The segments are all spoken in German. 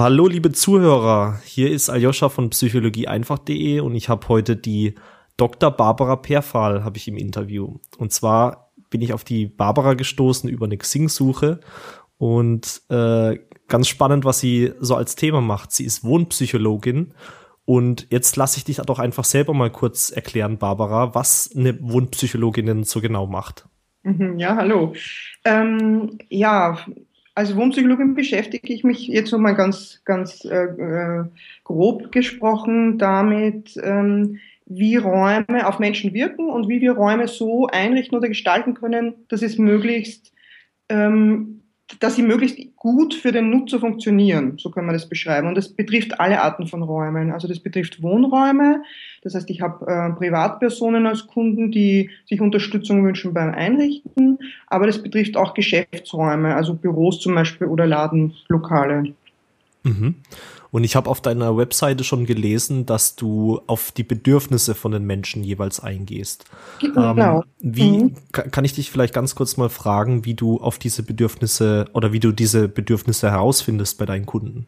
Hallo liebe Zuhörer, hier ist Aljoscha von psychologieeinfach.de und ich habe heute die Dr. Barbara Perfal habe ich im Interview. Und zwar bin ich auf die Barbara gestoßen über eine Xing-Suche und äh, ganz spannend, was sie so als Thema macht. Sie ist Wohnpsychologin und jetzt lasse ich dich doch einfach selber mal kurz erklären, Barbara, was eine Wohnpsychologin denn so genau macht. Mhm, ja, hallo. Ähm, ja, als Wohnpsychologin beschäftige ich mich jetzt so mal ganz, ganz äh, äh, grob gesprochen damit, ähm, wie Räume auf Menschen wirken und wie wir Räume so einrichten oder gestalten können, dass es möglichst ähm, dass sie möglichst gut für den Nutzer funktionieren, so kann man das beschreiben. Und das betrifft alle Arten von Räumen. Also das betrifft Wohnräume, das heißt, ich habe äh, Privatpersonen als Kunden, die sich Unterstützung wünschen beim Einrichten, aber das betrifft auch Geschäftsräume, also Büros zum Beispiel oder Ladenlokale. Mhm. Und ich habe auf deiner Webseite schon gelesen, dass du auf die Bedürfnisse von den Menschen jeweils eingehst. Genau. Ähm, wie mhm. kann ich dich vielleicht ganz kurz mal fragen, wie du auf diese Bedürfnisse oder wie du diese Bedürfnisse herausfindest bei deinen Kunden?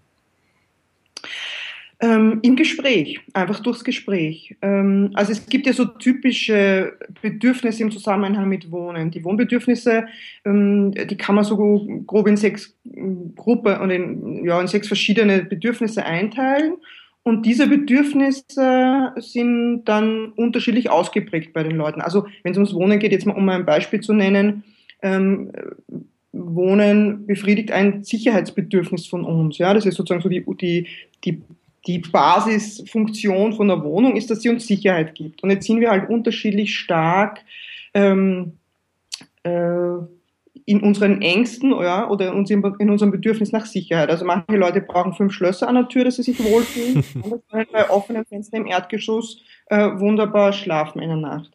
Ähm, Im Gespräch, einfach durchs Gespräch. Ähm, also es gibt ja so typische Bedürfnisse im Zusammenhang mit Wohnen. Die Wohnbedürfnisse, ähm, die kann man so grob in sechs Gruppen und in, ja, in sechs verschiedene Bedürfnisse einteilen. Und diese Bedürfnisse sind dann unterschiedlich ausgeprägt bei den Leuten. Also wenn es ums Wohnen geht, jetzt mal um ein Beispiel zu nennen, ähm, Wohnen befriedigt ein Sicherheitsbedürfnis von uns. Ja, das ist sozusagen so die, die, die die Basisfunktion von der Wohnung ist, dass sie uns Sicherheit gibt. Und jetzt sind wir halt unterschiedlich stark ähm, äh, in unseren Ängsten ja, oder in unserem Bedürfnis nach Sicherheit. Also manche Leute brauchen fünf Schlösser an der Tür, dass sie sich wohlfühlen. Andere können bei offenen Fenstern im Erdgeschoss äh, wunderbar schlafen in der Nacht.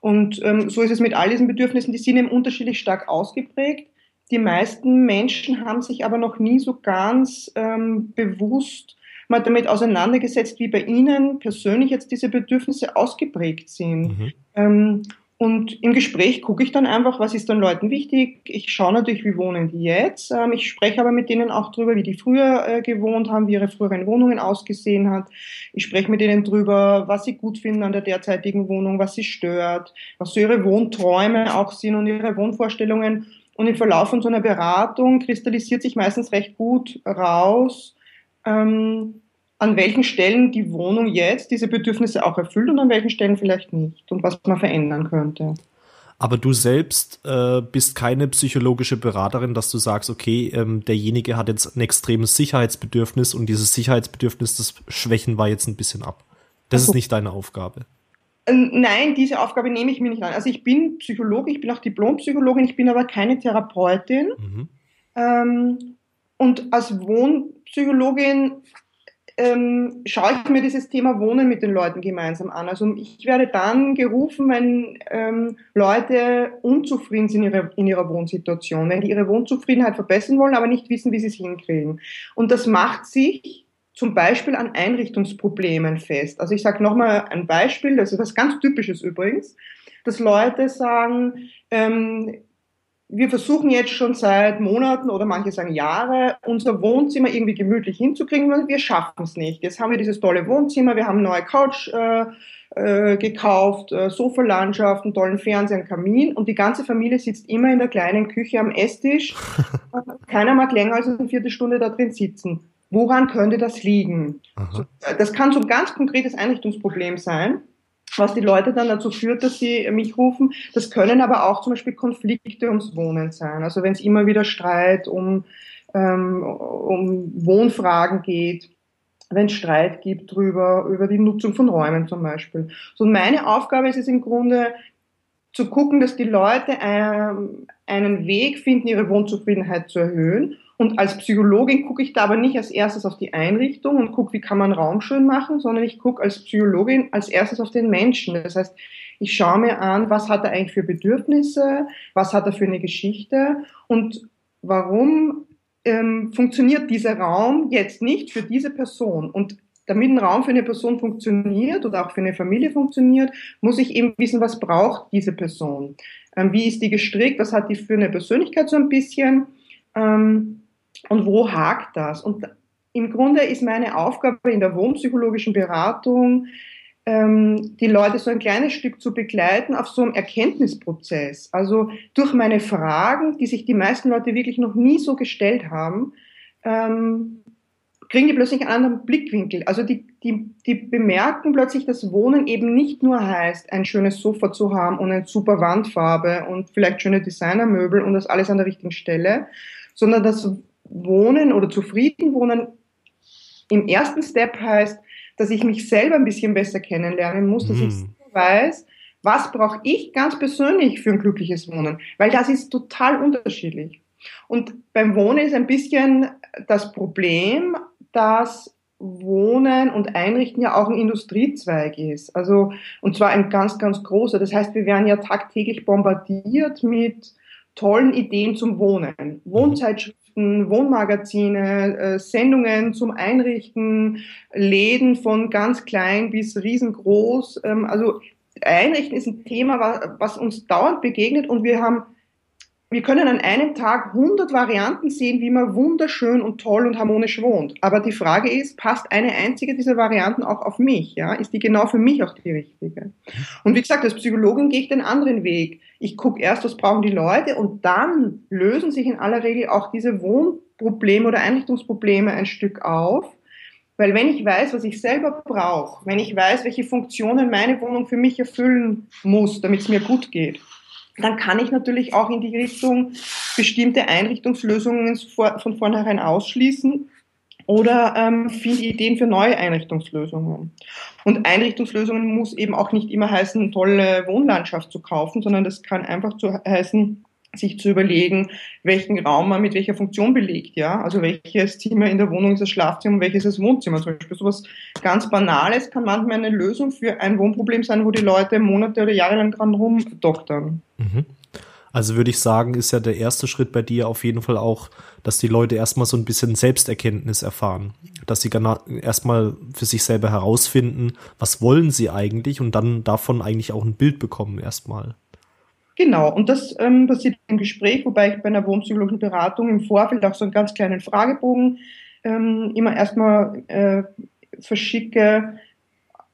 Und ähm, so ist es mit all diesen Bedürfnissen, die sind eben unterschiedlich stark ausgeprägt. Die meisten Menschen haben sich aber noch nie so ganz ähm, bewusst mal damit auseinandergesetzt, wie bei Ihnen persönlich jetzt diese Bedürfnisse ausgeprägt sind. Mhm. Ähm, und im Gespräch gucke ich dann einfach, was ist den Leuten wichtig. Ich schaue natürlich, wie wohnen die jetzt. Ähm, ich spreche aber mit denen auch drüber, wie die früher äh, gewohnt haben, wie ihre früheren Wohnungen ausgesehen hat. Ich spreche mit denen drüber, was sie gut finden an der derzeitigen Wohnung, was sie stört, was so ihre Wohnträume auch sind und ihre Wohnvorstellungen. Und im Verlauf von so einer Beratung kristallisiert sich meistens recht gut raus, ähm, an welchen Stellen die Wohnung jetzt diese Bedürfnisse auch erfüllt und an welchen Stellen vielleicht nicht und was man verändern könnte. Aber du selbst äh, bist keine psychologische Beraterin, dass du sagst, okay, ähm, derjenige hat jetzt ein extremes Sicherheitsbedürfnis und dieses Sicherheitsbedürfnis, das schwächen wir jetzt ein bisschen ab. Das also, ist nicht deine Aufgabe. Nein, diese Aufgabe nehme ich mir nicht an. Also ich bin Psychologin, ich bin auch Diplompsychologin, ich bin aber keine Therapeutin. Mhm. Ähm, und als Wohnpsychologin ähm, schaue ich mir dieses Thema Wohnen mit den Leuten gemeinsam an. Also ich werde dann gerufen, wenn ähm, Leute unzufrieden sind in ihrer, in ihrer Wohnsituation, wenn die ihre Wohnzufriedenheit verbessern wollen, aber nicht wissen, wie sie es hinkriegen. Und das macht sich zum Beispiel an Einrichtungsproblemen fest. Also ich sage nochmal ein Beispiel, das ist was ganz Typisches übrigens, dass Leute sagen, ähm, wir versuchen jetzt schon seit Monaten oder manche sagen Jahre, unser Wohnzimmer irgendwie gemütlich hinzukriegen, weil wir schaffen es nicht. Jetzt haben wir dieses tolle Wohnzimmer, wir haben eine neue Couch äh, äh, gekauft, äh, Sofalandschaft, einen tollen Fernseher, einen Kamin und die ganze Familie sitzt immer in der kleinen Küche am Esstisch. Keiner mag länger als eine Viertelstunde da drin sitzen. Woran könnte das liegen? So, das kann so ein ganz konkretes Einrichtungsproblem sein was die Leute dann dazu führt, dass sie mich rufen. Das können aber auch zum Beispiel Konflikte ums Wohnen sein. Also wenn es immer wieder Streit um, ähm, um Wohnfragen geht, wenn es Streit gibt drüber, über die Nutzung von Räumen zum Beispiel. So meine Aufgabe ist es im Grunde, zu gucken, dass die Leute ähm, einen Weg finden, ihre Wohnzufriedenheit zu erhöhen und als Psychologin gucke ich da aber nicht als erstes auf die Einrichtung und gucke, wie kann man Raum schön machen, sondern ich gucke als Psychologin als erstes auf den Menschen. Das heißt, ich schaue mir an, was hat er eigentlich für Bedürfnisse, was hat er für eine Geschichte und warum ähm, funktioniert dieser Raum jetzt nicht für diese Person. Und damit ein Raum für eine Person funktioniert oder auch für eine Familie funktioniert, muss ich eben wissen, was braucht diese Person. Ähm, wie ist die gestrickt, was hat die für eine Persönlichkeit so ein bisschen. Ähm, und wo hakt das? Und im Grunde ist meine Aufgabe in der wohnpsychologischen Beratung, ähm, die Leute so ein kleines Stück zu begleiten auf so einem Erkenntnisprozess. Also durch meine Fragen, die sich die meisten Leute wirklich noch nie so gestellt haben, ähm, kriegen die plötzlich einen anderen Blickwinkel. Also die, die, die bemerken plötzlich, dass Wohnen eben nicht nur heißt, ein schönes Sofa zu haben und eine super Wandfarbe und vielleicht schöne Designermöbel und das alles an der richtigen Stelle, sondern dass Wohnen oder zufrieden wohnen im ersten Step heißt, dass ich mich selber ein bisschen besser kennenlernen muss, dass mhm. ich weiß, was brauche ich ganz persönlich für ein glückliches Wohnen, weil das ist total unterschiedlich. Und beim Wohnen ist ein bisschen das Problem, dass Wohnen und Einrichten ja auch ein Industriezweig ist. Also, und zwar ein ganz, ganz großer. Das heißt, wir werden ja tagtäglich bombardiert mit tollen Ideen zum Wohnen. Wohnzeitschriften Zeitschriften, Wohnmagazine, äh, Sendungen zum Einrichten, Läden von ganz klein bis riesengroß. Ähm, also Einrichten ist ein Thema, was uns dauernd begegnet und wir haben wir können an einem Tag 100 Varianten sehen, wie man wunderschön und toll und harmonisch wohnt. Aber die Frage ist, passt eine einzige dieser Varianten auch auf mich? Ja? Ist die genau für mich auch die richtige? Und wie gesagt, als Psychologin gehe ich den anderen Weg. Ich gucke erst, was brauchen die Leute und dann lösen sich in aller Regel auch diese Wohnprobleme oder Einrichtungsprobleme ein Stück auf. Weil wenn ich weiß, was ich selber brauche, wenn ich weiß, welche Funktionen meine Wohnung für mich erfüllen muss, damit es mir gut geht, dann kann ich natürlich auch in die Richtung bestimmte Einrichtungslösungen von vornherein ausschließen oder ähm, finde Ideen für neue Einrichtungslösungen. Und Einrichtungslösungen muss eben auch nicht immer heißen, tolle Wohnlandschaft zu kaufen, sondern das kann einfach zu heißen, sich zu überlegen, welchen Raum man mit welcher Funktion belegt, ja. Also welches Zimmer in der Wohnung ist das Schlafzimmer, welches ist das Wohnzimmer zum Beispiel. So was ganz Banales kann manchmal eine Lösung für ein Wohnproblem sein, wo die Leute Monate oder Jahre lang dran rumdoktern. Mhm. Also würde ich sagen, ist ja der erste Schritt bei dir auf jeden Fall auch, dass die Leute erstmal so ein bisschen Selbsterkenntnis erfahren. Dass sie erstmal für sich selber herausfinden, was wollen sie eigentlich und dann davon eigentlich auch ein Bild bekommen erstmal. Genau, und das ähm, passiert im Gespräch, wobei ich bei einer wohnpsychologischen Beratung im Vorfeld auch so einen ganz kleinen Fragebogen ähm, immer erstmal äh, verschicke.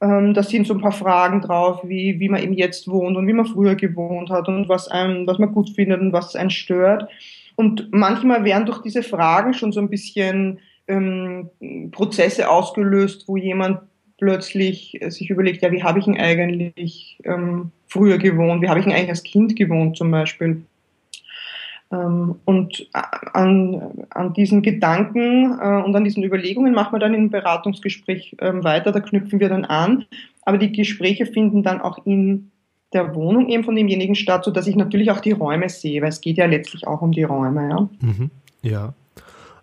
Ähm, da sind so ein paar Fragen drauf, wie, wie man eben jetzt wohnt und wie man früher gewohnt hat und was, einem, was man gut findet und was einen stört. Und manchmal werden durch diese Fragen schon so ein bisschen ähm, Prozesse ausgelöst, wo jemand plötzlich sich überlegt, ja, wie habe ich ihn eigentlich ähm, früher gewohnt, wie habe ich ihn eigentlich als Kind gewohnt zum Beispiel. Ähm, und an, an diesen Gedanken äh, und an diesen Überlegungen machen wir dann im Beratungsgespräch ähm, weiter, da knüpfen wir dann an. Aber die Gespräche finden dann auch in der Wohnung eben von demjenigen statt, sodass ich natürlich auch die Räume sehe, weil es geht ja letztlich auch um die Räume. Ja. Mhm. ja.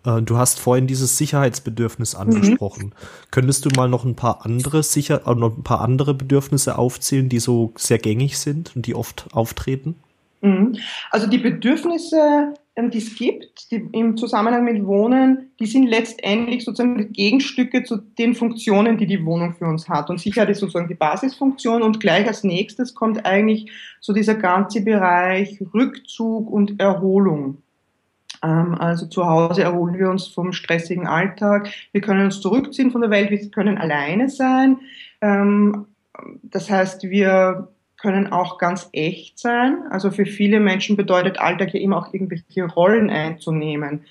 Äh, du hast vorhin dieses Sicherheitsbedürfnis mhm. angesprochen. Mhm. Könntest du mal noch ein paar andere sicher, äh, noch ein paar andere Bedürfnisse aufzählen, die so sehr gängig sind und die oft auftreten? Mhm. Also die Bedürfnisse, ähm, die es gibt, die im Zusammenhang mit Wohnen, die sind letztendlich sozusagen Gegenstücke zu den Funktionen, die die Wohnung für uns hat. Und Sicherheit ist sozusagen die Basisfunktion und gleich als nächstes kommt eigentlich so dieser ganze Bereich Rückzug und Erholung. Ähm, also zu Hause erholen wir uns vom stressigen Alltag. Wir können uns zurückziehen von der Welt. Wir können alleine sein. Ähm, das heißt, wir können auch ganz echt sein. Also für viele Menschen bedeutet Alltag ja immer auch irgendwelche Rollen einzunehmen.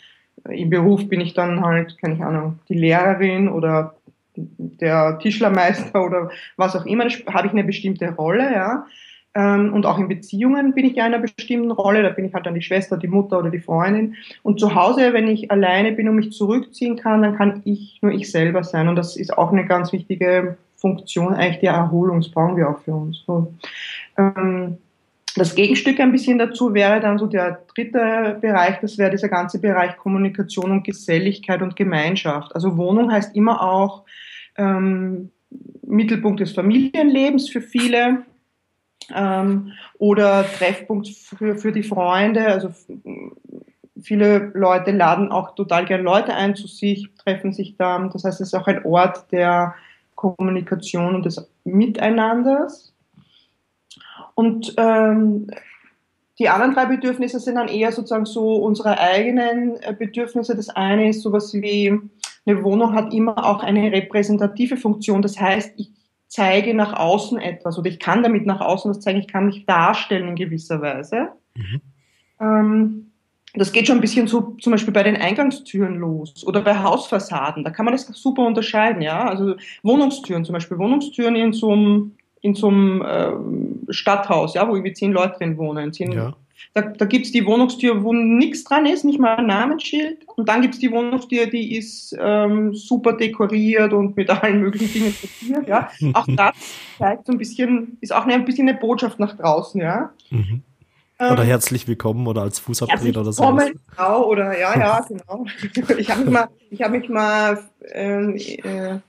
Im Beruf bin ich dann halt, keine Ahnung, die Lehrerin oder der Tischlermeister oder was auch immer. Da habe ich eine bestimmte Rolle, ja. Ähm, und auch in Beziehungen bin ich in einer bestimmten Rolle. Da bin ich halt dann die Schwester, die Mutter oder die Freundin. Und zu Hause, wenn ich alleine bin und mich zurückziehen kann, dann kann ich nur ich selber sein. Und das ist auch eine ganz wichtige Funktion eigentlich der Erholung. Das brauchen wir auch für uns. So. Ähm, das Gegenstück ein bisschen dazu wäre dann so der dritte Bereich, das wäre dieser ganze Bereich Kommunikation und Geselligkeit und Gemeinschaft. Also Wohnung heißt immer auch ähm, Mittelpunkt des Familienlebens für viele ähm, oder Treffpunkt für, für die Freunde. Also viele Leute laden auch total gern Leute ein zu sich, treffen sich da. Das heißt, es ist auch ein Ort der Kommunikation und des Miteinanders. Und ähm, die anderen drei Bedürfnisse sind dann eher sozusagen so unsere eigenen äh, Bedürfnisse. Das eine ist sowas wie eine Wohnung hat immer auch eine repräsentative Funktion. Das heißt, ich zeige nach außen etwas oder ich kann damit nach außen was zeigen, ich kann mich darstellen in gewisser Weise. Mhm. Ähm, das geht schon ein bisschen so zum Beispiel bei den Eingangstüren los oder bei Hausfassaden. Da kann man das super unterscheiden, ja. Also Wohnungstüren zum Beispiel, Wohnungstüren in so einem, in so einem äh, Stadthaus, ja, wo irgendwie zehn Leute drin wohnen. Zehn, ja. Da, da gibt die Wohnungstür, wo nichts dran ist, nicht mal ein Namensschild. Und dann gibt es die Wohnungstür, die ist ähm, super dekoriert und mit allen möglichen Dingen dekoriert. Ja. Auch das zeigt so ein bisschen, ist auch ein bisschen eine Botschaft nach draußen, ja. Mhm. Oder ähm, herzlich willkommen oder als Fußabdreher oder so. Genau, oder ja, ja, genau. Ich habe mich mal, ich hab mich mal ähm, äh,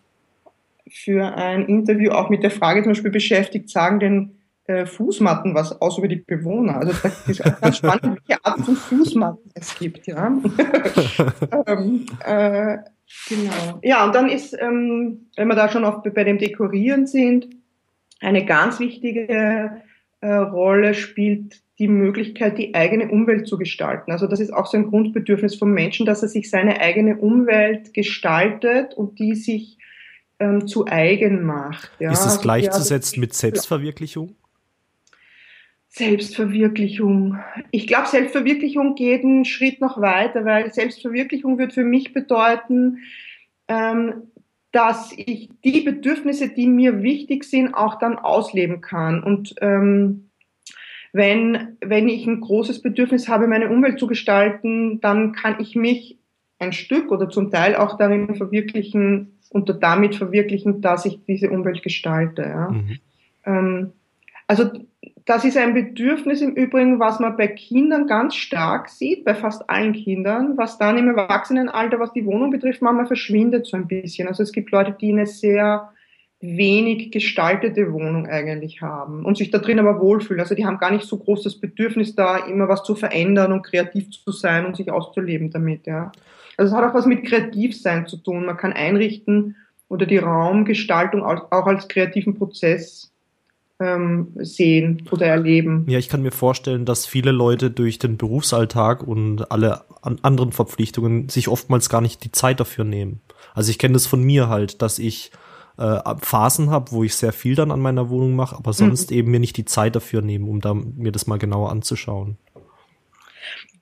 für ein Interview auch mit der Frage zum Beispiel beschäftigt, sagen denn äh, Fußmatten was aus über die Bewohner? Also das ist auch ganz spannend, welche Art von Fußmatten es gibt, ja. ähm, äh, genau. Ja, und dann ist, ähm, wenn wir da schon auf, bei dem Dekorieren sind, eine ganz wichtige äh, Rolle spielt die Möglichkeit, die eigene Umwelt zu gestalten. Also das ist auch so ein Grundbedürfnis vom Menschen, dass er sich seine eigene Umwelt gestaltet und die sich ähm, zu eigen macht. Ja? Ist es also, gleichzusetzen ja, mit Selbstverwirklichung? Selbstverwirklichung. Ich glaube, Selbstverwirklichung geht einen Schritt noch weiter, weil Selbstverwirklichung wird für mich bedeuten, ähm, dass ich die Bedürfnisse, die mir wichtig sind, auch dann ausleben kann. Und ähm, wenn, wenn ich ein großes Bedürfnis habe, meine Umwelt zu gestalten, dann kann ich mich ein Stück oder zum Teil auch darin verwirklichen und damit verwirklichen, dass ich diese Umwelt gestalte. Ja. Mhm. Ähm, also das ist ein Bedürfnis im Übrigen, was man bei Kindern ganz stark sieht, bei fast allen Kindern, was dann im Erwachsenenalter, was die Wohnung betrifft, manchmal verschwindet so ein bisschen. Also es gibt Leute, die eine sehr wenig gestaltete Wohnung eigentlich haben und sich da drin aber wohlfühlen. Also die haben gar nicht so großes Bedürfnis da, immer was zu verändern und kreativ zu sein und sich auszuleben damit, ja. Also es hat auch was mit Kreativsein zu tun. Man kann einrichten oder die Raumgestaltung auch als kreativen Prozess ähm, sehen oder erleben. Ja, ich kann mir vorstellen, dass viele Leute durch den Berufsalltag und alle an anderen Verpflichtungen sich oftmals gar nicht die Zeit dafür nehmen. Also ich kenne das von mir halt, dass ich äh, Phasen habe, wo ich sehr viel dann an meiner Wohnung mache, aber sonst mhm. eben mir nicht die Zeit dafür nehmen, um da, mir das mal genauer anzuschauen.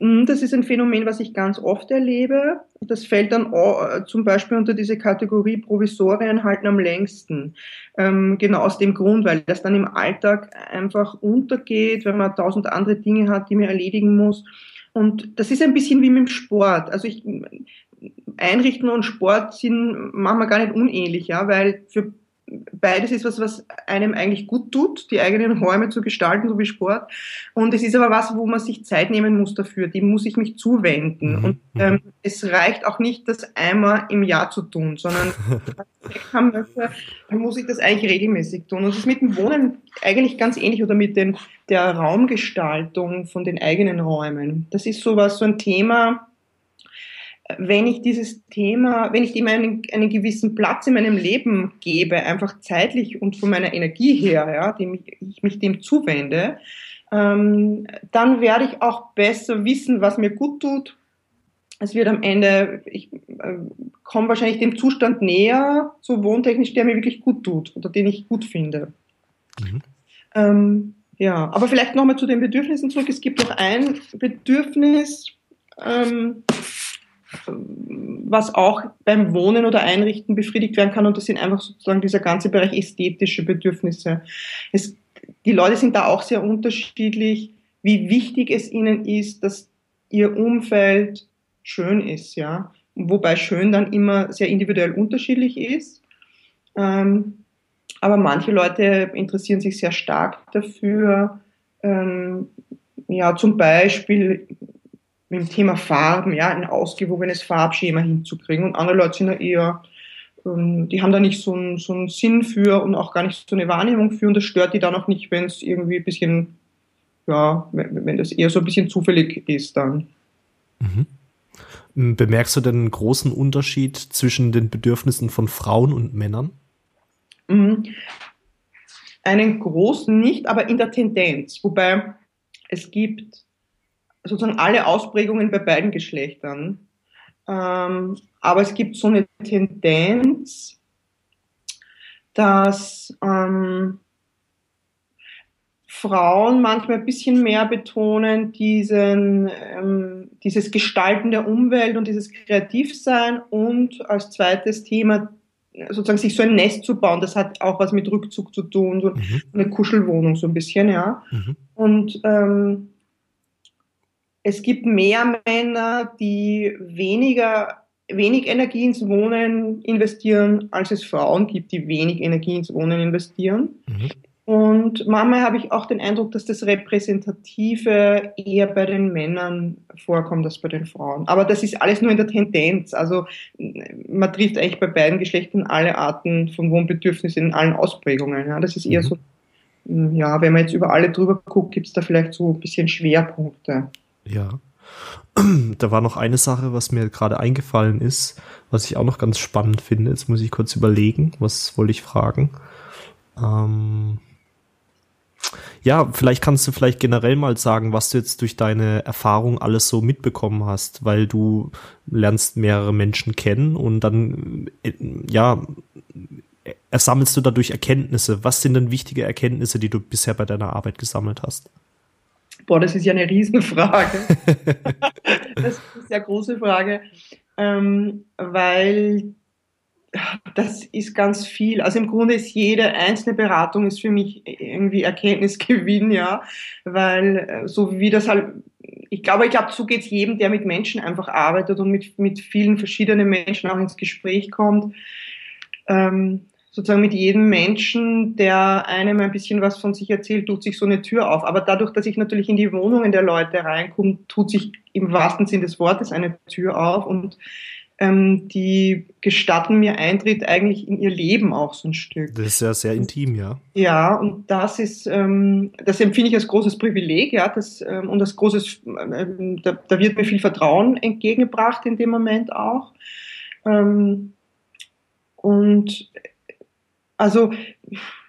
Mhm, das ist ein Phänomen, was ich ganz oft erlebe. Das fällt dann auch, zum Beispiel unter diese Kategorie Provisorien halten am längsten. Ähm, genau aus dem Grund, weil das dann im Alltag einfach untergeht, wenn man tausend andere Dinge hat, die man erledigen muss. Und das ist ein bisschen wie mit dem Sport. Also ich, Einrichten und Sport sind manchmal gar nicht unähnlich, ja, weil für beides ist was, was einem eigentlich gut tut, die eigenen Räume zu gestalten, so wie Sport. Und es ist aber was, wo man sich Zeit nehmen muss dafür. Dem muss ich mich zuwenden. Mhm. Und ähm, es reicht auch nicht, das einmal im Jahr zu tun, sondern haben möchte, dann muss ich das eigentlich regelmäßig tun. Und das ist mit dem Wohnen eigentlich ganz ähnlich oder mit den, der Raumgestaltung von den eigenen Räumen. Das ist sowas, so ein Thema, wenn ich dieses Thema, wenn ich ihm einen, einen gewissen Platz in meinem Leben gebe, einfach zeitlich und von meiner Energie her, ja, dem ich mich dem zuwende, ähm, dann werde ich auch besser wissen, was mir gut tut. Es wird am Ende, ich äh, komme wahrscheinlich dem Zustand näher, so wohntechnisch, der mir wirklich gut tut oder den ich gut finde. Mhm. Ähm, ja, aber vielleicht nochmal zu den Bedürfnissen zurück. Es gibt noch ein Bedürfnis, ähm, was auch beim Wohnen oder Einrichten befriedigt werden kann. Und das sind einfach sozusagen dieser ganze Bereich ästhetische Bedürfnisse. Es, die Leute sind da auch sehr unterschiedlich, wie wichtig es ihnen ist, dass ihr Umfeld schön ist, ja. Wobei schön dann immer sehr individuell unterschiedlich ist. Ähm, aber manche Leute interessieren sich sehr stark dafür, ähm, ja, zum Beispiel mit dem Thema Farben, ja, ein ausgewogenes Farbschema hinzukriegen. Und andere Leute sind ja eher, ähm, die haben da nicht so einen, so einen Sinn für und auch gar nicht so eine Wahrnehmung für und das stört die dann auch nicht, wenn es irgendwie ein bisschen, ja, wenn das eher so ein bisschen zufällig ist dann. Mhm. Bemerkst du denn einen großen Unterschied zwischen den Bedürfnissen von Frauen und Männern? Mhm. Einen großen nicht, aber in der Tendenz. Wobei es gibt sozusagen alle Ausprägungen bei beiden Geschlechtern. Ähm, aber es gibt so eine Tendenz, dass ähm, Frauen manchmal ein bisschen mehr betonen, diesen, ähm, dieses Gestalten der Umwelt und dieses Kreativsein und als zweites Thema sozusagen sich so ein Nest zu bauen, das hat auch was mit Rückzug zu tun, so mhm. eine Kuschelwohnung so ein bisschen, ja. Mhm. Und ähm, es gibt mehr Männer, die weniger wenig Energie ins Wohnen investieren, als es Frauen gibt, die wenig Energie ins Wohnen investieren. Mhm. Und manchmal habe ich auch den Eindruck, dass das Repräsentative eher bei den Männern vorkommt als bei den Frauen. Aber das ist alles nur in der Tendenz. Also man trifft eigentlich bei beiden Geschlechtern alle Arten von Wohnbedürfnissen in allen Ausprägungen. Ja, das ist eher mhm. so, ja, wenn man jetzt über alle drüber guckt, gibt es da vielleicht so ein bisschen Schwerpunkte. Ja. Da war noch eine Sache, was mir gerade eingefallen ist, was ich auch noch ganz spannend finde. Jetzt muss ich kurz überlegen, was wollte ich fragen. Ähm ja, vielleicht kannst du vielleicht generell mal sagen, was du jetzt durch deine Erfahrung alles so mitbekommen hast, weil du lernst mehrere Menschen kennen und dann, äh, ja, ersammelst du dadurch Erkenntnisse. Was sind denn wichtige Erkenntnisse, die du bisher bei deiner Arbeit gesammelt hast? Boah, das ist ja eine Riesenfrage. das ist eine sehr große Frage, ähm, weil das ist ganz viel. Also im Grunde ist jede einzelne Beratung ist für mich irgendwie Erkenntnisgewinn, ja, weil äh, so wie das halt, ich glaube, ich glaube, so geht es jedem, der mit Menschen einfach arbeitet und mit, mit vielen verschiedenen Menschen auch ins Gespräch kommt. Ähm, sozusagen mit jedem Menschen, der einem ein bisschen was von sich erzählt, tut sich so eine Tür auf. Aber dadurch, dass ich natürlich in die Wohnungen der Leute reinkomme, tut sich im wahrsten Sinn des Wortes eine Tür auf und ähm, die gestatten mir Eintritt eigentlich in ihr Leben auch so ein Stück. Das ist ja sehr intim, ja. Ja, und das ist, ähm, das empfinde ich als großes Privileg, ja, das, ähm, und als großes, ähm, da, da wird mir viel Vertrauen entgegengebracht in dem Moment auch. Ähm, und also,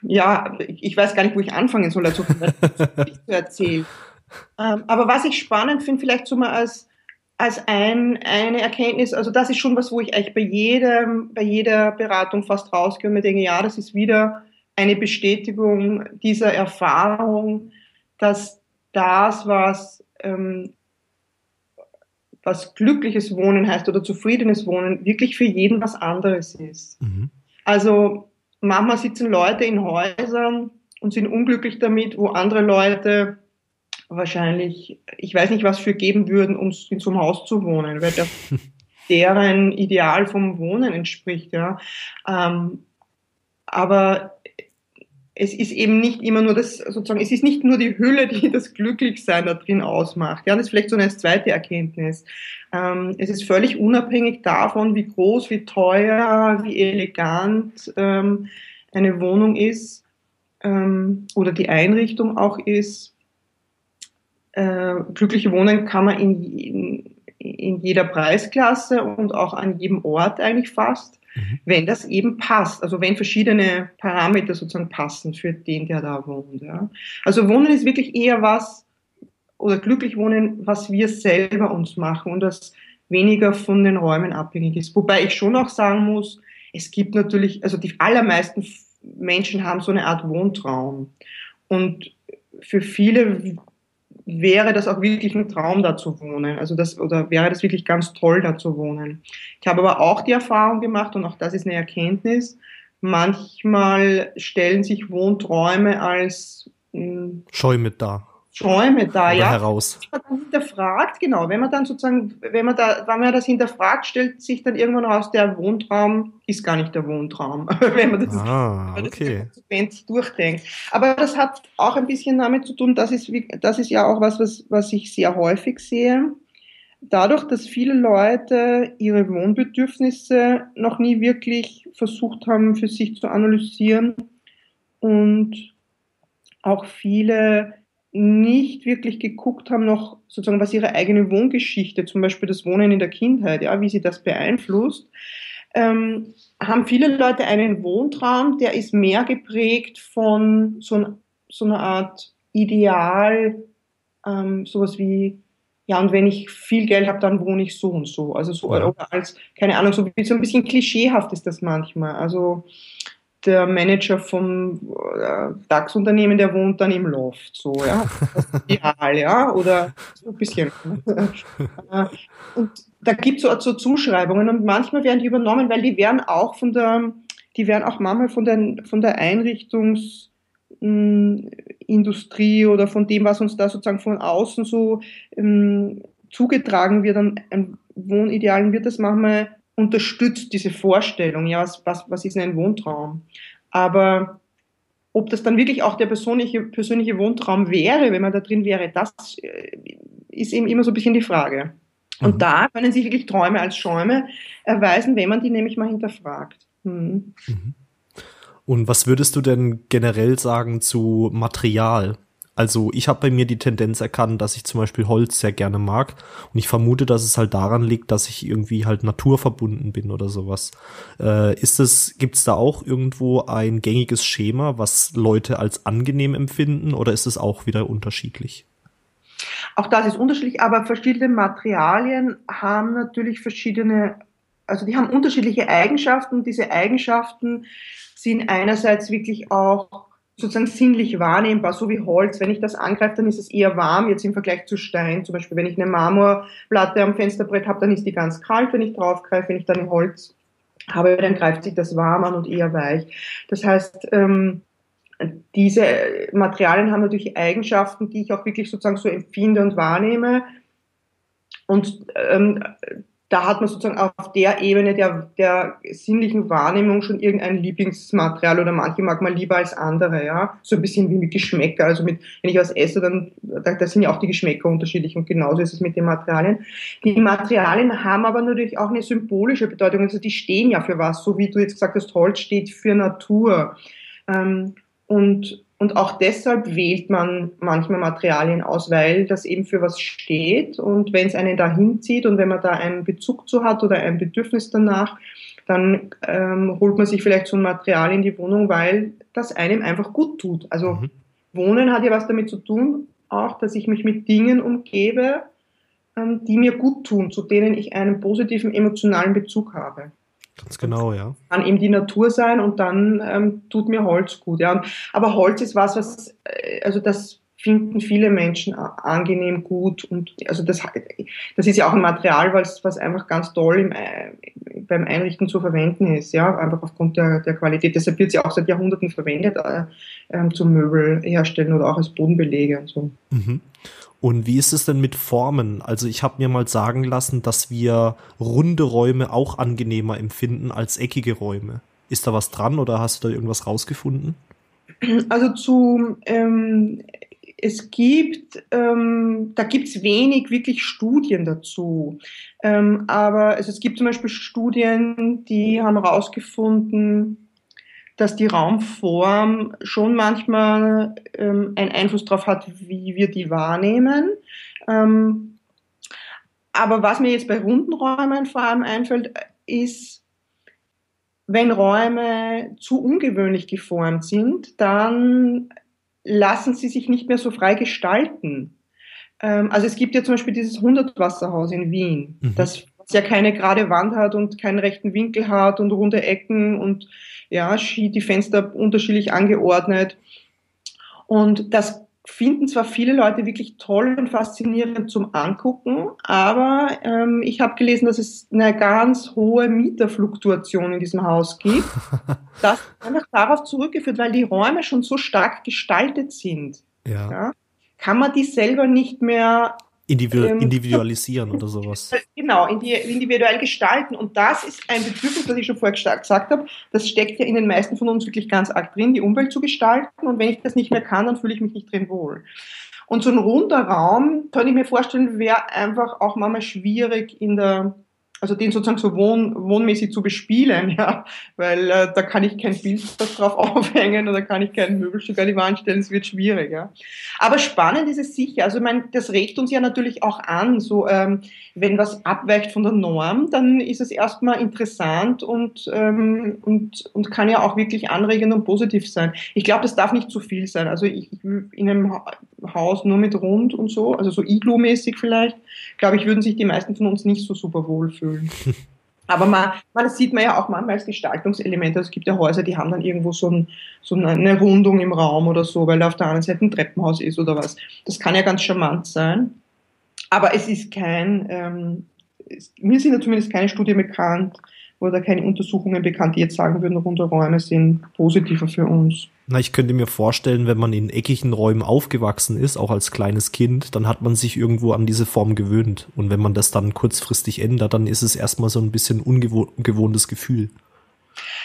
ja, ich weiß gar nicht, wo ich anfangen soll, dazu zu erzählen. Ähm, aber was ich spannend finde, vielleicht so mal als, als ein, eine Erkenntnis, also das ist schon was, wo ich eigentlich bei jedem, bei jeder Beratung fast rausgehe und mir denke, ja, das ist wieder eine Bestätigung dieser Erfahrung, dass das, was, ähm, was glückliches Wohnen heißt oder zufriedenes Wohnen, wirklich für jeden was anderes ist. Mhm. Also manchmal sitzen Leute in Häusern und sind unglücklich damit, wo andere Leute wahrscheinlich, ich weiß nicht, was für geben würden, um in so einem Haus zu wohnen, weil das deren Ideal vom Wohnen entspricht, ja. Ähm, aber es ist eben nicht immer nur das, sozusagen, es ist nicht nur die Hülle, die das Glücklichsein da drin ausmacht. Ja, das ist vielleicht so eine zweite Erkenntnis. Ähm, es ist völlig unabhängig davon, wie groß, wie teuer, wie elegant ähm, eine Wohnung ist ähm, oder die Einrichtung auch ist äh, glückliche Wohnen kann man in, in, in, jeder Preisklasse und auch an jedem Ort eigentlich fast, mhm. wenn das eben passt. Also wenn verschiedene Parameter sozusagen passen für den, der da wohnt. Ja. Also Wohnen ist wirklich eher was, oder glücklich wohnen, was wir selber uns machen und das weniger von den Räumen abhängig ist. Wobei ich schon auch sagen muss, es gibt natürlich, also die allermeisten Menschen haben so eine Art Wohntraum. Und für viele wäre das auch wirklich ein Traum, da zu wohnen. Also das, oder wäre das wirklich ganz toll, da zu wohnen. Ich habe aber auch die Erfahrung gemacht, und auch das ist eine Erkenntnis, manchmal stellen sich Wohnträume als hm, Scheu mit da. Träume da, ja. heraus. Wenn man dann hinterfragt, genau, wenn man dann sozusagen, wenn man da, wenn man das hinterfragt, stellt sich dann irgendwann raus, der Wohntraum ist gar nicht der Wohntraum, wenn man das, ah, okay. das durchdenkt. Aber das hat auch ein bisschen damit zu tun, das ist, das ist ja auch was, was, was ich sehr häufig sehe. Dadurch, dass viele Leute ihre Wohnbedürfnisse noch nie wirklich versucht haben, für sich zu analysieren und auch viele nicht wirklich geguckt haben, noch sozusagen, was ihre eigene Wohngeschichte, zum Beispiel das Wohnen in der Kindheit, ja, wie sie das beeinflusst, ähm, haben viele Leute einen Wohntraum, der ist mehr geprägt von so, so einer Art Ideal, ähm, sowas wie ja, und wenn ich viel Geld habe, dann wohne ich so und so. Also so, oder als, keine Ahnung, so, so ein bisschen klischeehaft ist das manchmal. Also der Manager vom äh, DAX-Unternehmen, der wohnt dann im Loft, so, ja. Ideal, ja, oder so ein bisschen. Äh, und da gibt es so, so Zuschreibungen und manchmal werden die übernommen, weil die werden auch von der, die werden auch manchmal von der, von der Einrichtungs, Industrie oder von dem, was uns da sozusagen von außen so ähm, zugetragen wird an, an Wohnidealen, wird das manchmal unterstützt, diese Vorstellung, ja, was, was, was ist ein Wohntraum? Aber ob das dann wirklich auch der persönliche, persönliche Wohntraum wäre, wenn man da drin wäre, das äh, ist eben immer so ein bisschen die Frage. Und mhm. da können sich wirklich Träume als Schäume erweisen, wenn man die nämlich mal hinterfragt. Mhm. Mhm. Und was würdest du denn generell sagen zu Material? Also ich habe bei mir die Tendenz erkannt, dass ich zum Beispiel Holz sehr gerne mag. Und ich vermute, dass es halt daran liegt, dass ich irgendwie halt naturverbunden bin oder sowas. Äh, ist es, gibt es da auch irgendwo ein gängiges Schema, was Leute als angenehm empfinden, oder ist es auch wieder unterschiedlich? Auch das ist unterschiedlich, aber verschiedene Materialien haben natürlich verschiedene, also die haben unterschiedliche Eigenschaften. Diese Eigenschaften sind einerseits wirklich auch sozusagen sinnlich wahrnehmbar, so wie Holz. Wenn ich das angreife, dann ist es eher warm, jetzt im Vergleich zu Stein. Zum Beispiel, wenn ich eine Marmorplatte am Fensterbrett habe, dann ist die ganz kalt, wenn ich draufgreife. Wenn ich dann Holz habe, dann greift sich das warm an und eher weich. Das heißt, ähm, diese Materialien haben natürlich Eigenschaften, die ich auch wirklich sozusagen so empfinde und wahrnehme. Und ähm, da hat man sozusagen auf der Ebene der, der sinnlichen Wahrnehmung schon irgendein Lieblingsmaterial oder manche mag man lieber als andere, ja. So ein bisschen wie mit Geschmäcker. Also mit, wenn ich was esse, dann, da, da sind ja auch die Geschmäcker unterschiedlich und genauso ist es mit den Materialien. Die Materialien haben aber natürlich auch eine symbolische Bedeutung. Also die stehen ja für was, so wie du jetzt gesagt hast, Holz steht für Natur. Ähm, und und auch deshalb wählt man manchmal Materialien aus, weil das eben für was steht. Und wenn es einen dahin zieht und wenn man da einen Bezug zu hat oder ein Bedürfnis danach, dann ähm, holt man sich vielleicht so ein Material in die Wohnung, weil das einem einfach gut tut. Also mhm. Wohnen hat ja was damit zu tun, auch, dass ich mich mit Dingen umgebe, ähm, die mir gut tun, zu denen ich einen positiven emotionalen Bezug habe. Ganz genau, ja. Kann eben die Natur sein und dann ähm, tut mir Holz gut. Ja. Aber Holz ist was, was, äh, also das finden viele Menschen angenehm gut und also das, das ist ja auch ein Material, was, was einfach ganz toll im, äh, beim Einrichten zu verwenden ist, ja, einfach aufgrund der, der Qualität. Deshalb wird sie auch seit Jahrhunderten verwendet äh, ähm, zum Möbel herstellen oder auch als Bodenbelege und so. Mhm. Und wie ist es denn mit Formen? Also ich habe mir mal sagen lassen, dass wir runde Räume auch angenehmer empfinden als eckige Räume. Ist da was dran oder hast du da irgendwas rausgefunden? Also zu ähm, es gibt, ähm, da gibt es wenig wirklich Studien dazu. Ähm, aber also es gibt zum Beispiel Studien, die haben herausgefunden, dass die Raumform schon manchmal ähm, einen Einfluss darauf hat, wie wir die wahrnehmen. Ähm, aber was mir jetzt bei runden Räumen vor allem einfällt, ist, wenn Räume zu ungewöhnlich geformt sind, dann lassen sie sich nicht mehr so frei gestalten. Ähm, also es gibt ja zum Beispiel dieses Hundertwasserhaus in Wien, mhm. das ja keine gerade Wand hat und keinen rechten Winkel hat und runde Ecken und ja, die Fenster unterschiedlich angeordnet. Und das finden zwar viele Leute wirklich toll und faszinierend zum Angucken, aber ähm, ich habe gelesen, dass es eine ganz hohe Mieterfluktuation in diesem Haus gibt. das ist einfach darauf zurückgeführt, weil die Räume schon so stark gestaltet sind. Ja. ja kann man die selber nicht mehr Individu ähm, individualisieren oder sowas. Genau, individuell gestalten. Und das ist ein Bedürfnis, das ich schon vorher gesagt habe. Das steckt ja in den meisten von uns wirklich ganz arg drin, die Umwelt zu gestalten. Und wenn ich das nicht mehr kann, dann fühle ich mich nicht drin wohl. Und so ein runder Raum, könnte ich mir vorstellen, wäre einfach auch manchmal schwierig in der also den sozusagen so wohn, wohnmäßig zu bespielen, ja, weil äh, da kann ich kein Bild drauf aufhängen oder kann ich kein Möbelstück an die Wand stellen, es wird schwierig, ja. Aber spannend ist es sicher, also ich meine, das regt uns ja natürlich auch an, so ähm, wenn was abweicht von der Norm, dann ist es erstmal interessant und, ähm, und, und kann ja auch wirklich anregend und positiv sein. Ich glaube, das darf nicht zu viel sein, also ich, ich in einem Haus nur mit Rund und so, also so Iglo-mäßig vielleicht, glaube ich, würden sich die meisten von uns nicht so super wohl fühlen. Aber man, man, das sieht man ja auch manchmal als Gestaltungselement. Also es gibt ja Häuser, die haben dann irgendwo so, ein, so, eine Rundung im Raum oder so, weil da auf der anderen Seite ein Treppenhaus ist oder was. Das kann ja ganz charmant sein. Aber es ist kein, ähm, es, mir sind ja zumindest keine Studien bekannt, oder keine Untersuchungen bekannt, die jetzt sagen würden, runde Räume sind positiver für uns. Na, ich könnte mir vorstellen, wenn man in eckigen Räumen aufgewachsen ist, auch als kleines Kind, dann hat man sich irgendwo an diese Form gewöhnt. Und wenn man das dann kurzfristig ändert, dann ist es erstmal so ein bisschen ungewohntes Gefühl.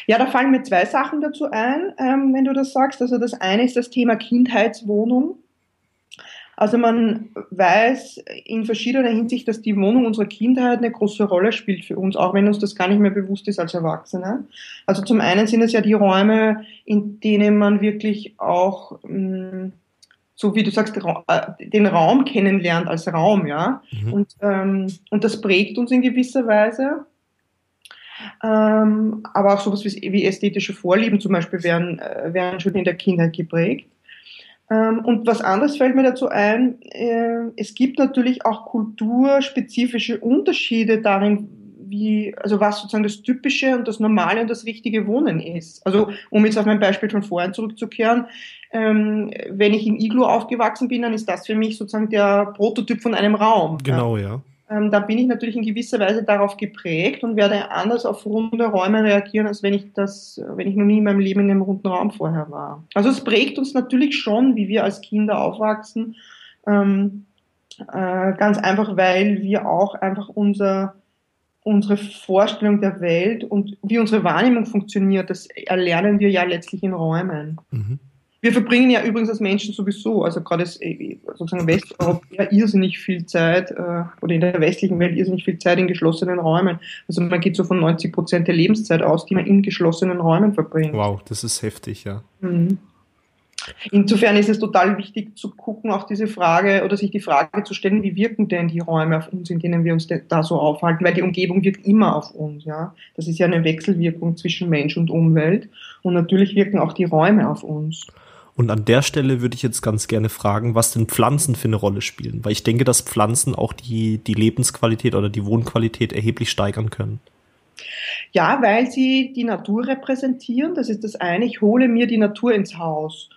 Ja, da fallen mir zwei Sachen dazu ein, ähm, wenn du das sagst. Also das eine ist das Thema Kindheitswohnung. Also man weiß in verschiedener Hinsicht, dass die Wohnung unserer Kindheit eine große Rolle spielt für uns, auch wenn uns das gar nicht mehr bewusst ist als Erwachsene. Also zum einen sind es ja die Räume, in denen man wirklich auch, mm, so wie du sagst, äh, den Raum kennenlernt als Raum, ja. Mhm. Und, ähm, und das prägt uns in gewisser Weise. Ähm, aber auch sowas wie, wie ästhetische Vorlieben zum Beispiel werden, äh, werden schon in der Kindheit geprägt. Ähm, und was anderes fällt mir dazu ein, äh, es gibt natürlich auch kulturspezifische Unterschiede darin, wie, also was sozusagen das typische und das normale und das richtige Wohnen ist. Also um jetzt auf mein Beispiel von vorhin zurückzukehren, ähm, wenn ich im Iglu aufgewachsen bin, dann ist das für mich sozusagen der Prototyp von einem Raum. Genau, ja. Ähm, da bin ich natürlich in gewisser Weise darauf geprägt und werde anders auf runde Räume reagieren, als wenn ich das, wenn ich noch nie in meinem Leben in einem runden Raum vorher war. Also es prägt uns natürlich schon, wie wir als Kinder aufwachsen, ähm, äh, ganz einfach, weil wir auch einfach unser unsere Vorstellung der Welt und wie unsere Wahrnehmung funktioniert, das erlernen wir ja letztlich in Räumen. Mhm. Wir verbringen ja übrigens als Menschen sowieso, also gerade äh, sozusagen Westeuropa, ja irrsinnig viel Zeit, äh, oder in der westlichen Welt irrsinnig viel Zeit in geschlossenen Räumen. Also man geht so von 90 Prozent der Lebenszeit aus, die man in geschlossenen Räumen verbringt. Wow, das ist heftig, ja. Mhm. Insofern ist es total wichtig zu gucken, auch diese Frage oder sich die Frage zu stellen, wie wirken denn die Räume auf uns, in denen wir uns da so aufhalten, weil die Umgebung wirkt immer auf uns, ja. Das ist ja eine Wechselwirkung zwischen Mensch und Umwelt und natürlich wirken auch die Räume auf uns. Und an der Stelle würde ich jetzt ganz gerne fragen, was denn Pflanzen für eine Rolle spielen, weil ich denke, dass Pflanzen auch die, die Lebensqualität oder die Wohnqualität erheblich steigern können. Ja, weil sie die Natur repräsentieren. Das ist das eine. Ich hole mir die Natur ins Haus.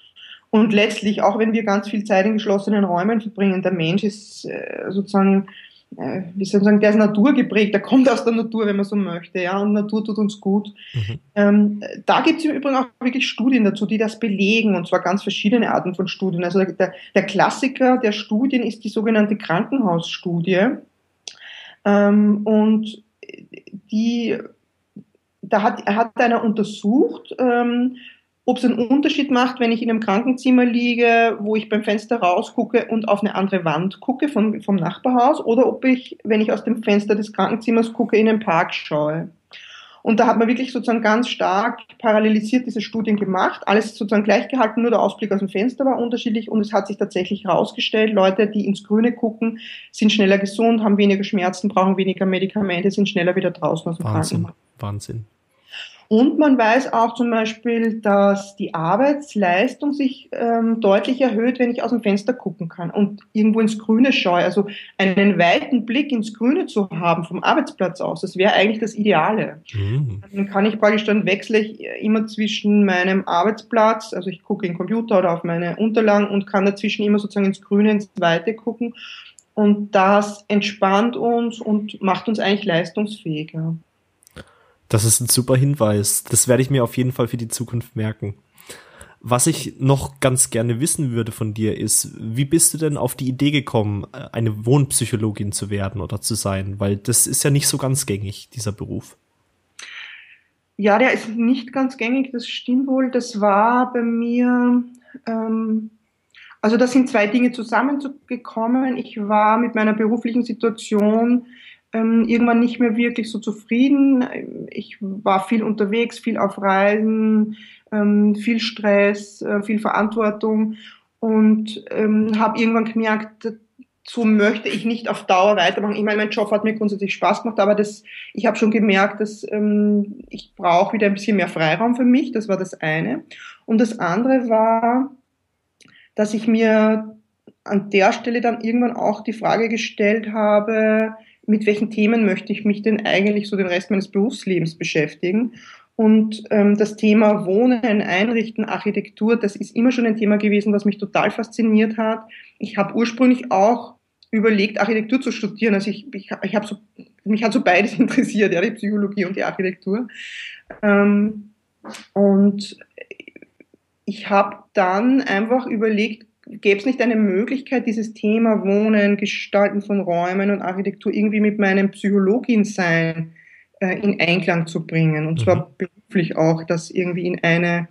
Und letztlich, auch wenn wir ganz viel Zeit in geschlossenen Räumen verbringen, der Mensch ist äh, sozusagen äh, wie soll ich sagen, der ist naturgeprägt, der kommt aus der Natur, wenn man so möchte, ja, und Natur tut uns gut. Mhm. Ähm, da gibt es im Übrigen auch wirklich Studien dazu, die das belegen, und zwar ganz verschiedene Arten von Studien. Also der, der Klassiker der Studien ist die sogenannte Krankenhausstudie. Ähm, und die, da hat, hat einer untersucht, ähm, ob es einen Unterschied macht, wenn ich in einem Krankenzimmer liege, wo ich beim Fenster rausgucke und auf eine andere Wand gucke vom, vom Nachbarhaus, oder ob ich, wenn ich aus dem Fenster des Krankenzimmers gucke, in den Park schaue. Und da hat man wirklich sozusagen ganz stark parallelisiert diese Studien gemacht, alles sozusagen gleich gehalten, nur der Ausblick aus dem Fenster war unterschiedlich und es hat sich tatsächlich herausgestellt, Leute, die ins Grüne gucken, sind schneller gesund, haben weniger Schmerzen, brauchen weniger Medikamente, sind schneller wieder draußen aus dem Wahnsinn, Krankenhaus. Wahnsinn. Und man weiß auch zum Beispiel, dass die Arbeitsleistung sich ähm, deutlich erhöht, wenn ich aus dem Fenster gucken kann und irgendwo ins Grüne schaue. Also einen weiten Blick ins Grüne zu haben vom Arbeitsplatz aus, das wäre eigentlich das Ideale. Mhm. Dann kann ich praktisch, dann wechsle ich immer zwischen meinem Arbeitsplatz, also ich gucke in den Computer oder auf meine Unterlagen und kann dazwischen immer sozusagen ins Grüne, ins Weite gucken. Und das entspannt uns und macht uns eigentlich leistungsfähiger. Das ist ein super Hinweis. Das werde ich mir auf jeden Fall für die Zukunft merken. Was ich noch ganz gerne wissen würde von dir ist, wie bist du denn auf die Idee gekommen, eine Wohnpsychologin zu werden oder zu sein? Weil das ist ja nicht so ganz gängig, dieser Beruf. Ja, der ist nicht ganz gängig, das stimmt wohl. Das war bei mir, ähm, also da sind zwei Dinge zusammengekommen. Ich war mit meiner beruflichen Situation ähm, irgendwann nicht mehr wirklich so zufrieden. Ich war viel unterwegs, viel auf Reisen, ähm, viel Stress, äh, viel Verantwortung und ähm, habe irgendwann gemerkt, so möchte ich nicht auf Dauer weitermachen. Ich meine, mein Job hat mir grundsätzlich Spaß gemacht, aber das, ich habe schon gemerkt, dass ähm, ich brauche wieder ein bisschen mehr Freiraum für mich. Das war das eine. Und das andere war, dass ich mir an der Stelle dann irgendwann auch die Frage gestellt habe, mit welchen Themen möchte ich mich denn eigentlich so den Rest meines Berufslebens beschäftigen? Und ähm, das Thema Wohnen, Einrichten, Architektur, das ist immer schon ein Thema gewesen, was mich total fasziniert hat. Ich habe ursprünglich auch überlegt, Architektur zu studieren. Also ich, ich, ich habe so, mich hat so beides interessiert, ja, die Psychologie und die Architektur. Ähm, und ich habe dann einfach überlegt, gäbe es nicht eine Möglichkeit, dieses Thema Wohnen, Gestalten von Räumen und Architektur irgendwie mit meinem Psychologin-Sein äh, in Einklang zu bringen. Und zwar mhm. beruflich auch, das irgendwie in eine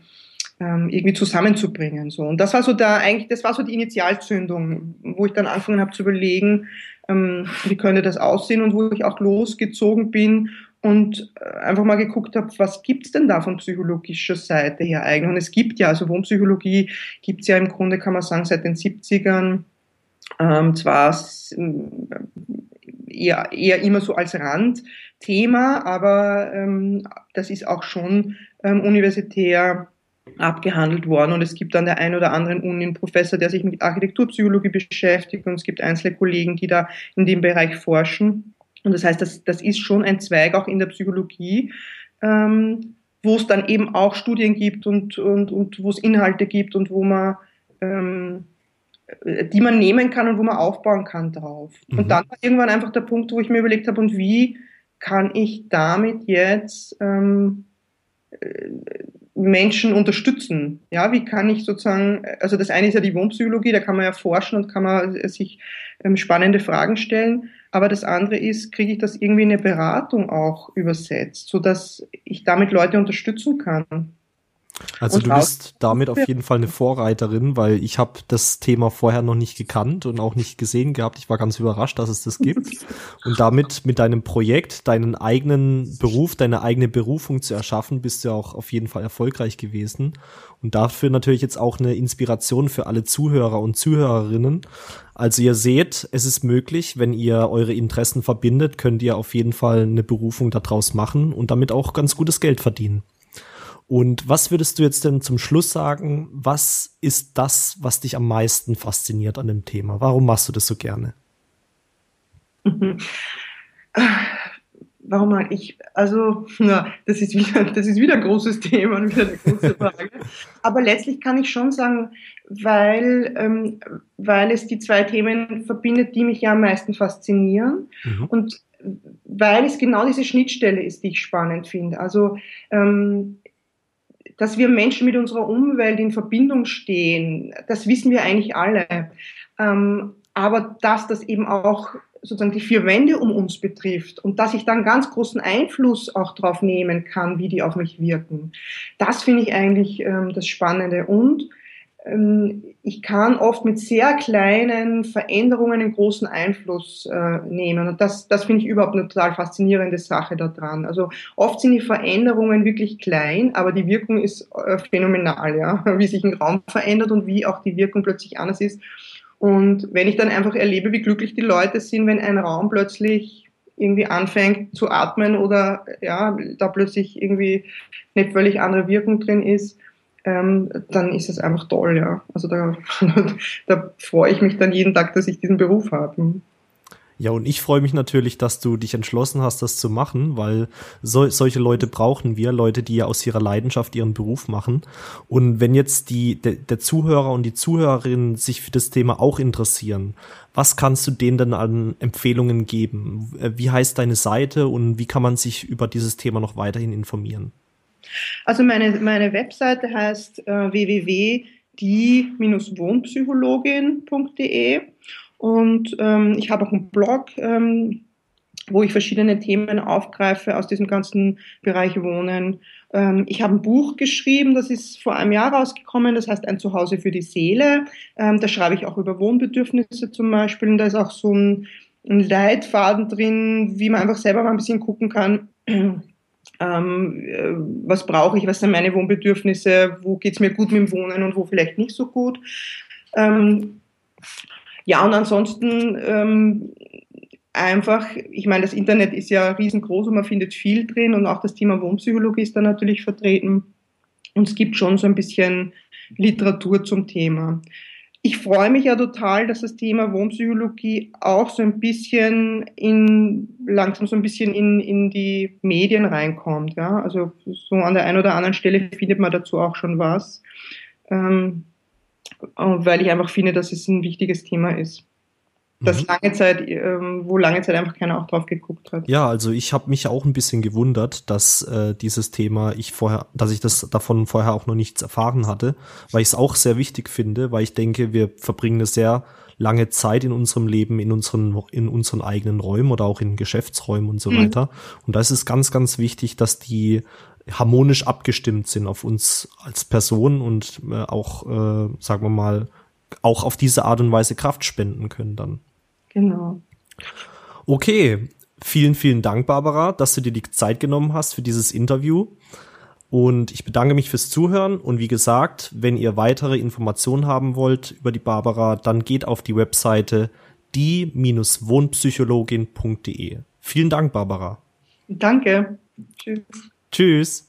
ähm, irgendwie zusammenzubringen. So. Und das war so da eigentlich, das war so die Initialzündung, wo ich dann angefangen habe zu überlegen, ähm, wie könnte das aussehen und wo ich auch losgezogen bin und äh, einfach mal geguckt habe, was gibt's denn da von psychologischer Seite her eigentlich? Und es gibt ja, also Wohnpsychologie gibt's ja im Grunde, kann man sagen, seit den 70ern, ähm, zwar eher, eher immer so als Randthema, aber ähm, das ist auch schon ähm, universitär abgehandelt worden und es gibt an der einen oder anderen Uni einen Professor, der sich mit Architekturpsychologie beschäftigt und es gibt einzelne Kollegen, die da in dem Bereich forschen. Und das heißt, das, das ist schon ein Zweig auch in der Psychologie, ähm, wo es dann eben auch Studien gibt und, und, und wo es Inhalte gibt und wo man ähm, die man nehmen kann und wo man aufbauen kann drauf. Mhm. Und dann war irgendwann einfach der Punkt, wo ich mir überlegt habe, und wie kann ich damit jetzt ähm, äh, Menschen unterstützen? Ja, wie kann ich sozusagen, also das eine ist ja die Wohnpsychologie, da kann man ja forschen und kann man sich ähm, spannende Fragen stellen. Aber das andere ist, kriege ich das irgendwie in eine Beratung auch übersetzt, so dass ich damit Leute unterstützen kann. Also und du bist damit auf jeden Fall eine Vorreiterin, weil ich habe das Thema vorher noch nicht gekannt und auch nicht gesehen gehabt. Ich war ganz überrascht, dass es das gibt. Und damit mit deinem Projekt, deinen eigenen Beruf, deine eigene Berufung zu erschaffen, bist du auch auf jeden Fall erfolgreich gewesen. Und dafür natürlich jetzt auch eine Inspiration für alle Zuhörer und Zuhörerinnen. Also ihr seht, es ist möglich, wenn ihr eure Interessen verbindet, könnt ihr auf jeden Fall eine Berufung daraus machen und damit auch ganz gutes Geld verdienen. Und was würdest du jetzt denn zum Schluss sagen? Was ist das, was dich am meisten fasziniert an dem Thema? Warum machst du das so gerne? Warum mag ich? Also, na, das ist wieder, das ist wieder ein großes Thema und wieder eine große Frage. Aber letztlich kann ich schon sagen, weil, ähm, weil es die zwei Themen verbindet, die mich ja am meisten faszinieren. Mhm. Und weil es genau diese Schnittstelle ist, die ich spannend finde. Also ähm, dass wir Menschen mit unserer Umwelt in Verbindung stehen, das wissen wir eigentlich alle. Ähm, aber dass das eben auch sozusagen die vier Wände um uns betrifft und dass ich dann ganz großen Einfluss auch drauf nehmen kann, wie die auf mich wirken, das finde ich eigentlich ähm, das Spannende. Und ich kann oft mit sehr kleinen Veränderungen einen großen Einfluss äh, nehmen. Und das, das finde ich überhaupt eine total faszinierende Sache daran. Also oft sind die Veränderungen wirklich klein, aber die Wirkung ist äh, phänomenal, ja, wie sich ein Raum verändert und wie auch die Wirkung plötzlich anders ist. Und wenn ich dann einfach erlebe, wie glücklich die Leute sind, wenn ein Raum plötzlich irgendwie anfängt zu atmen oder ja, da plötzlich irgendwie eine völlig andere Wirkung drin ist, ähm, dann ist es einfach toll, ja. Also da, da freue ich mich dann jeden Tag, dass ich diesen Beruf habe. Ja, und ich freue mich natürlich, dass du dich entschlossen hast, das zu machen, weil so, solche Leute brauchen wir, Leute, die ja aus ihrer Leidenschaft ihren Beruf machen. Und wenn jetzt die, de, der Zuhörer und die Zuhörerin sich für das Thema auch interessieren, was kannst du denen denn an Empfehlungen geben? Wie heißt deine Seite und wie kann man sich über dieses Thema noch weiterhin informieren? Also meine, meine Webseite heißt äh, www.die-wohnpsychologin.de und ähm, ich habe auch einen Blog, ähm, wo ich verschiedene Themen aufgreife aus diesem ganzen Bereich Wohnen. Ähm, ich habe ein Buch geschrieben, das ist vor einem Jahr rausgekommen, das heißt Ein Zuhause für die Seele. Ähm, da schreibe ich auch über Wohnbedürfnisse zum Beispiel und da ist auch so ein, ein Leitfaden drin, wie man einfach selber mal ein bisschen gucken kann, ähm, äh, was brauche ich, was sind meine Wohnbedürfnisse, wo geht es mir gut mit dem Wohnen und wo vielleicht nicht so gut. Ähm, ja, und ansonsten ähm, einfach, ich meine, das Internet ist ja riesengroß und man findet viel drin und auch das Thema Wohnpsychologie ist da natürlich vertreten. Und es gibt schon so ein bisschen Literatur zum Thema. ich freue mich ja total, dass das Thema Wohnpsychologie auch so ein bisschen in, langsam so ein bisschen in, in die Medien reinkommt. Ja? Also so an der einen oder anderen Stelle findet man dazu auch schon was, ähm, weil ich einfach finde, dass es ein wichtiges Thema ist das mhm. lange Zeit, ähm, wo lange Zeit einfach keiner auch drauf geguckt hat. Ja, also ich habe mich auch ein bisschen gewundert, dass äh, dieses Thema ich vorher, dass ich das davon vorher auch noch nichts erfahren hatte, weil ich es auch sehr wichtig finde, weil ich denke, wir verbringen eine sehr lange Zeit in unserem Leben, in unseren, in unseren eigenen Räumen oder auch in Geschäftsräumen und so mhm. weiter. Und da ist es ganz, ganz wichtig, dass die harmonisch abgestimmt sind auf uns als Person und äh, auch, äh, sagen wir mal, auch auf diese Art und Weise Kraft spenden können dann. Genau. Okay, vielen, vielen Dank, Barbara, dass du dir die Zeit genommen hast für dieses Interview. Und ich bedanke mich fürs Zuhören. Und wie gesagt, wenn ihr weitere Informationen haben wollt über die Barbara, dann geht auf die Webseite die-wohnpsychologin.de. Vielen Dank, Barbara. Danke. Tschüss. Tschüss.